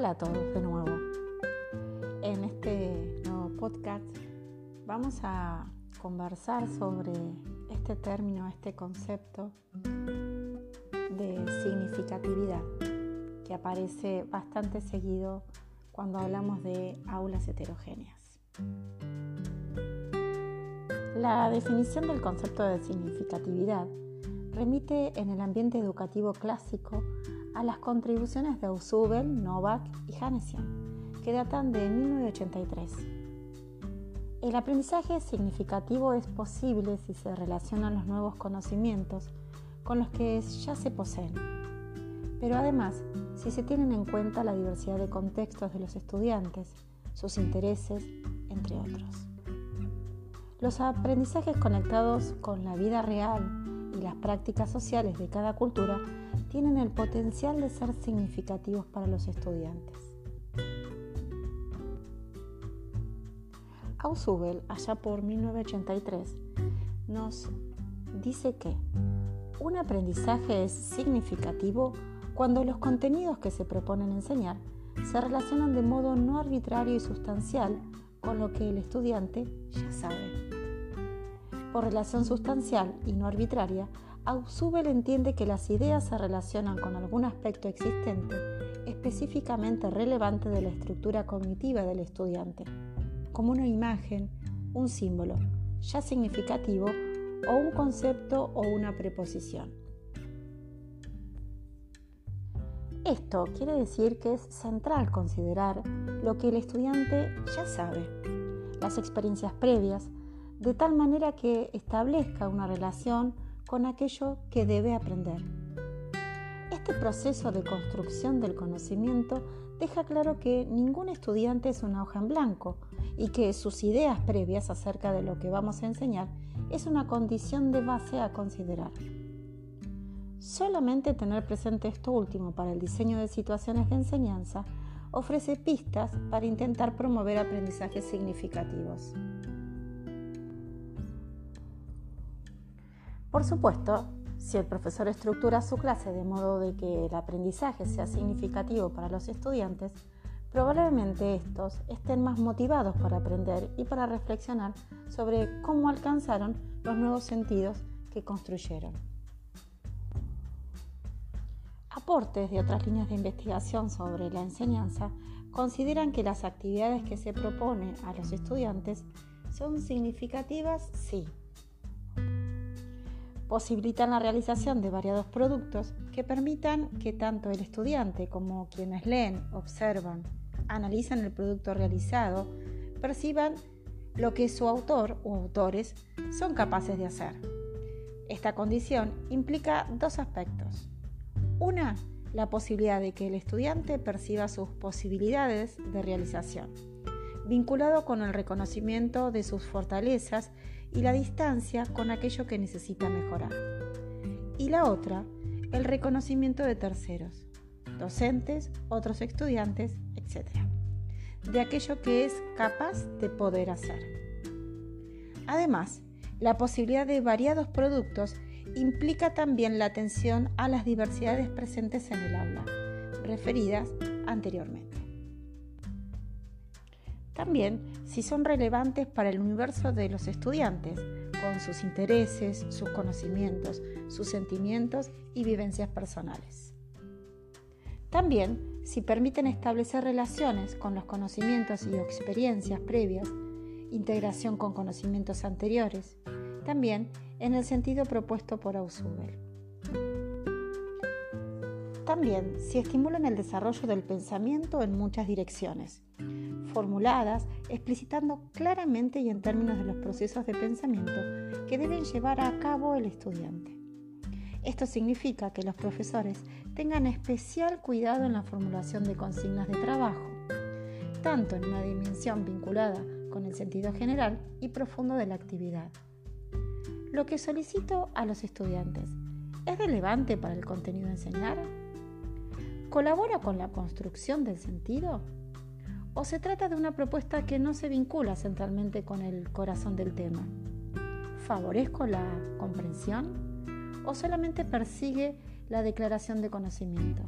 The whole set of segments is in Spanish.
Hola a todos de nuevo. En este nuevo podcast vamos a conversar sobre este término, este concepto de significatividad que aparece bastante seguido cuando hablamos de aulas heterogéneas. La definición del concepto de significatividad remite en el ambiente educativo clásico a las contribuciones de Ausubel, Novak y Hanesian, que datan de 1983. El aprendizaje significativo es posible si se relacionan los nuevos conocimientos con los que ya se poseen, pero además si se tienen en cuenta la diversidad de contextos de los estudiantes, sus intereses, entre otros. Los aprendizajes conectados con la vida real y las prácticas sociales de cada cultura tienen el potencial de ser significativos para los estudiantes. Ausubel, allá por 1983, nos dice que un aprendizaje es significativo cuando los contenidos que se proponen enseñar se relacionan de modo no arbitrario y sustancial con lo que el estudiante ya sabe. Por relación sustancial y no arbitraria, Ausubel entiende que las ideas se relacionan con algún aspecto existente específicamente relevante de la estructura cognitiva del estudiante, como una imagen, un símbolo, ya significativo, o un concepto o una preposición. Esto quiere decir que es central considerar lo que el estudiante ya sabe, las experiencias previas, de tal manera que establezca una relación con aquello que debe aprender. Este proceso de construcción del conocimiento deja claro que ningún estudiante es una hoja en blanco y que sus ideas previas acerca de lo que vamos a enseñar es una condición de base a considerar. Solamente tener presente esto último para el diseño de situaciones de enseñanza ofrece pistas para intentar promover aprendizajes significativos. Por supuesto, si el profesor estructura su clase de modo de que el aprendizaje sea significativo para los estudiantes, probablemente estos estén más motivados para aprender y para reflexionar sobre cómo alcanzaron los nuevos sentidos que construyeron. Aportes de otras líneas de investigación sobre la enseñanza consideran que las actividades que se propone a los estudiantes son significativas, sí, posibilitan la realización de variados productos que permitan que tanto el estudiante como quienes leen, observan, analizan el producto realizado, perciban lo que su autor o autores son capaces de hacer. Esta condición implica dos aspectos. Una, la posibilidad de que el estudiante perciba sus posibilidades de realización, vinculado con el reconocimiento de sus fortalezas y la distancia con aquello que necesita mejorar. Y la otra, el reconocimiento de terceros, docentes, otros estudiantes, etc. De aquello que es capaz de poder hacer. Además, la posibilidad de variados productos implica también la atención a las diversidades presentes en el aula, referidas anteriormente. También si son relevantes para el universo de los estudiantes, con sus intereses, sus conocimientos, sus sentimientos y vivencias personales. También si permiten establecer relaciones con los conocimientos y experiencias previas, integración con conocimientos anteriores, también en el sentido propuesto por Ausubel. También si estimulan el desarrollo del pensamiento en muchas direcciones, formuladas, explicitando claramente y en términos de los procesos de pensamiento que deben llevar a cabo el estudiante. Esto significa que los profesores tengan especial cuidado en la formulación de consignas de trabajo, tanto en una dimensión vinculada con el sentido general y profundo de la actividad. Lo que solicito a los estudiantes, ¿es relevante para el contenido a enseñar? ¿Colabora con la construcción del sentido? ¿O se trata de una propuesta que no se vincula centralmente con el corazón del tema? ¿Favorezco la comprensión? ¿O solamente persigue la declaración de conocimiento?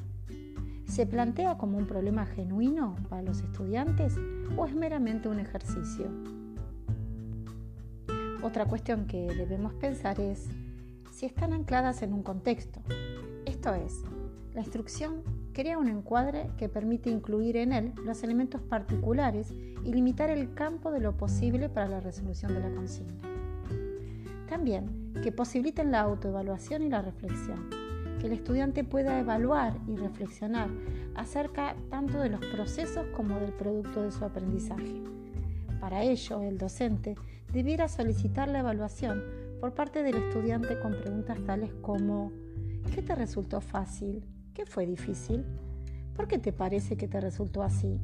¿Se plantea como un problema genuino para los estudiantes o es meramente un ejercicio? Otra cuestión que debemos pensar es si están ancladas en un contexto. Esto es, la instrucción crea un encuadre que permite incluir en él los elementos particulares y limitar el campo de lo posible para la resolución de la consigna. También que posibiliten la autoevaluación y la reflexión, que el estudiante pueda evaluar y reflexionar acerca tanto de los procesos como del producto de su aprendizaje. Para ello, el docente debiera solicitar la evaluación por parte del estudiante con preguntas tales como ¿qué te resultó fácil? ¿Qué fue difícil? ¿Por qué te parece que te resultó así?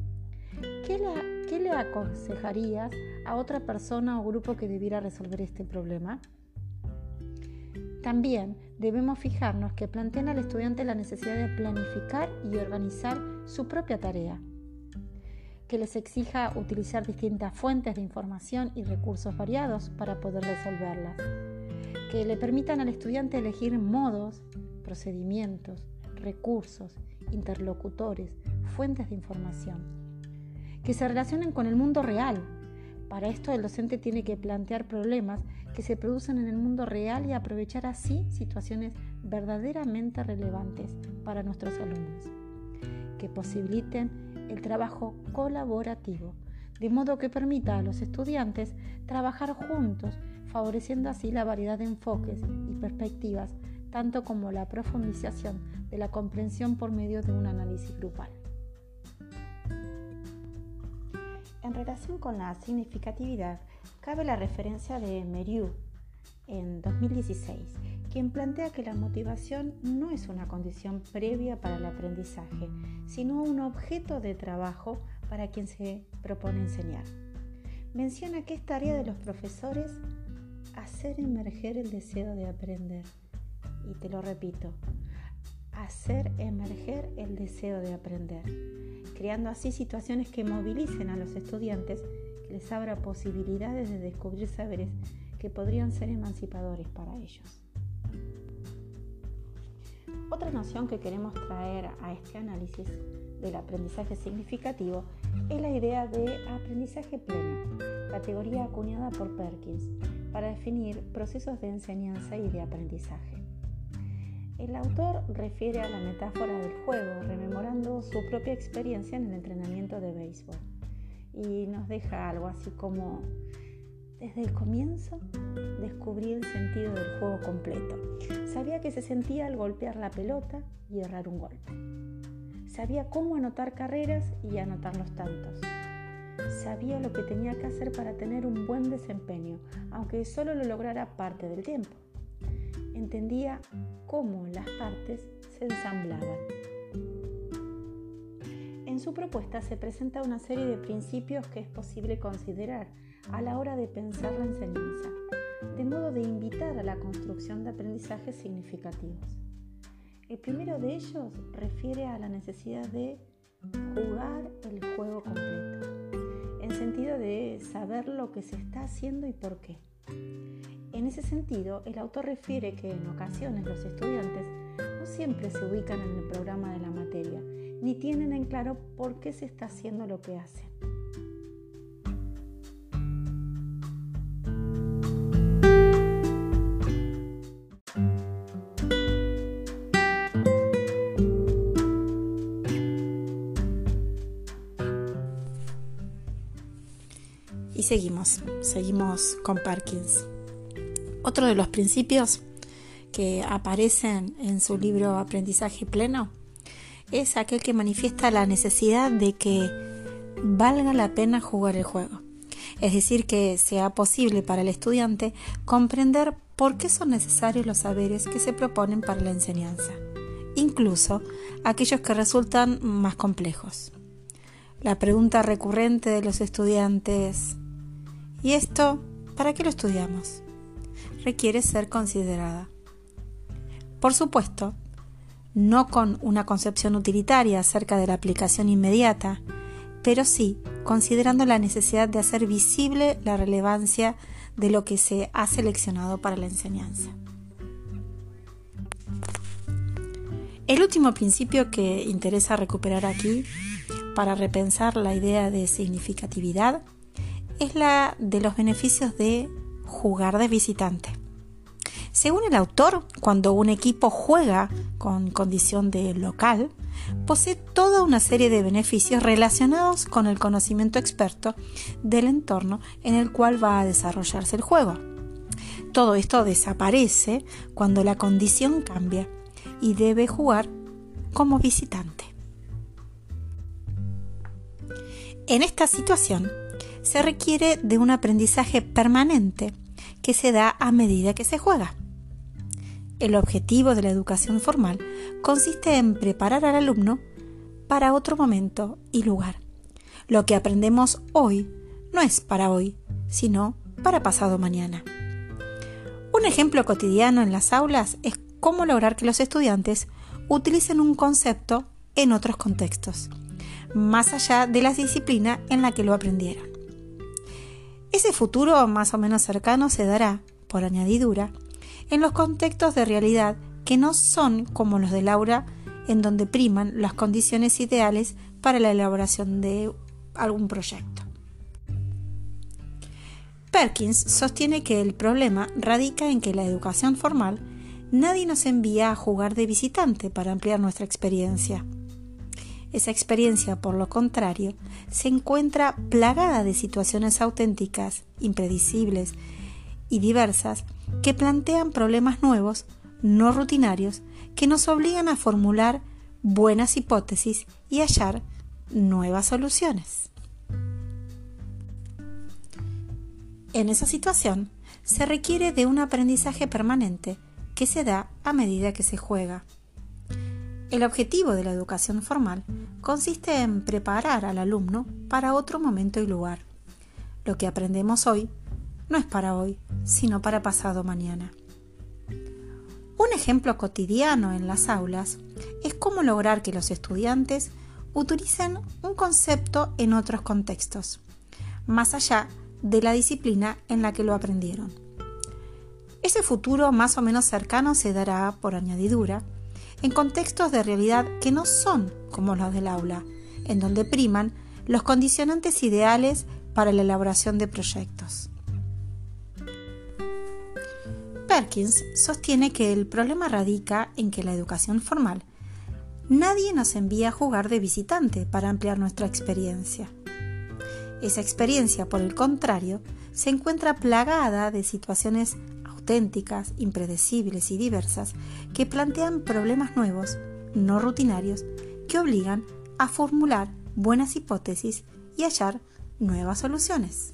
¿Qué le, ¿Qué le, aconsejarías a otra persona o grupo que debiera resolver este problema? También debemos fijarnos que planteen al estudiante la necesidad de planificar y organizar su propia tarea, que les exija utilizar distintas fuentes de información y recursos variados para poder resolverlas, que le permitan al estudiante elegir modos, procedimientos, recursos, interlocutores, fuentes de información, que se relacionen con el mundo real. Para esto el docente tiene que plantear problemas que se producen en el mundo real y aprovechar así situaciones verdaderamente relevantes para nuestros alumnos, que posibiliten el trabajo colaborativo, de modo que permita a los estudiantes trabajar juntos, favoreciendo así la variedad de enfoques y perspectivas tanto como la profundización de la comprensión por medio de un análisis grupal. En relación con la significatividad, cabe la referencia de Meriu en 2016, quien plantea que la motivación no es una condición previa para el aprendizaje, sino un objeto de trabajo para quien se propone enseñar. Menciona que es tarea de los profesores hacer emerger el deseo de aprender y te lo repito, hacer emerger el deseo de aprender, creando así situaciones que movilicen a los estudiantes, que les abra posibilidades de descubrir saberes que podrían ser emancipadores para ellos. Otra noción que queremos traer a este análisis del aprendizaje significativo es la idea de aprendizaje pleno, categoría acuñada por Perkins para definir procesos de enseñanza y de aprendizaje. El autor refiere a la metáfora del juego, rememorando su propia experiencia en el entrenamiento de béisbol. Y nos deja algo así como, desde el comienzo descubrí el sentido del juego completo. Sabía que se sentía al golpear la pelota y errar un golpe. Sabía cómo anotar carreras y anotar los tantos. Sabía lo que tenía que hacer para tener un buen desempeño, aunque solo lo lograra parte del tiempo entendía cómo las partes se ensamblaban. En su propuesta se presenta una serie de principios que es posible considerar a la hora de pensar la enseñanza, de modo de invitar a la construcción de aprendizajes significativos. El primero de ellos refiere a la necesidad de jugar el juego completo, en sentido de saber lo que se está haciendo y por qué. En ese sentido, el autor refiere que en ocasiones los estudiantes no siempre se ubican en el programa de la materia, ni tienen en claro por qué se está haciendo lo que hacen. Y seguimos, seguimos con Parkins. Otro de los principios que aparecen en su libro Aprendizaje Pleno es aquel que manifiesta la necesidad de que valga la pena jugar el juego. Es decir, que sea posible para el estudiante comprender por qué son necesarios los saberes que se proponen para la enseñanza, incluso aquellos que resultan más complejos. La pregunta recurrente de los estudiantes, ¿y esto para qué lo estudiamos? Requiere ser considerada. Por supuesto, no con una concepción utilitaria acerca de la aplicación inmediata, pero sí considerando la necesidad de hacer visible la relevancia de lo que se ha seleccionado para la enseñanza. El último principio que interesa recuperar aquí para repensar la idea de significatividad es la de los beneficios de jugar de visitante. Según el autor, cuando un equipo juega con condición de local, posee toda una serie de beneficios relacionados con el conocimiento experto del entorno en el cual va a desarrollarse el juego. Todo esto desaparece cuando la condición cambia y debe jugar como visitante. En esta situación se requiere de un aprendizaje permanente que se da a medida que se juega. El objetivo de la educación formal consiste en preparar al alumno para otro momento y lugar. Lo que aprendemos hoy no es para hoy, sino para pasado mañana. Un ejemplo cotidiano en las aulas es cómo lograr que los estudiantes utilicen un concepto en otros contextos, más allá de la disciplina en la que lo aprendieron. Ese futuro más o menos cercano se dará, por añadidura, en los contextos de realidad que no son como los del aula en donde priman las condiciones ideales para la elaboración de algún proyecto. Perkins sostiene que el problema radica en que la educación formal nadie nos envía a jugar de visitante para ampliar nuestra experiencia. Esa experiencia, por lo contrario, se encuentra plagada de situaciones auténticas, impredecibles y diversas que plantean problemas nuevos, no rutinarios, que nos obligan a formular buenas hipótesis y hallar nuevas soluciones. En esa situación, se requiere de un aprendizaje permanente que se da a medida que se juega. El objetivo de la educación formal consiste en preparar al alumno para otro momento y lugar. Lo que aprendemos hoy no es para hoy, sino para pasado mañana. Un ejemplo cotidiano en las aulas es cómo lograr que los estudiantes utilicen un concepto en otros contextos, más allá de la disciplina en la que lo aprendieron. Ese futuro más o menos cercano se dará, por añadidura, en contextos de realidad que no son como los del aula, en donde priman los condicionantes ideales para la elaboración de proyectos. Perkins sostiene que el problema radica en que la educación formal nadie nos envía a jugar de visitante para ampliar nuestra experiencia. Esa experiencia, por el contrario, se encuentra plagada de situaciones auténticas, impredecibles y diversas que plantean problemas nuevos, no rutinarios, que obligan a formular buenas hipótesis y hallar nuevas soluciones.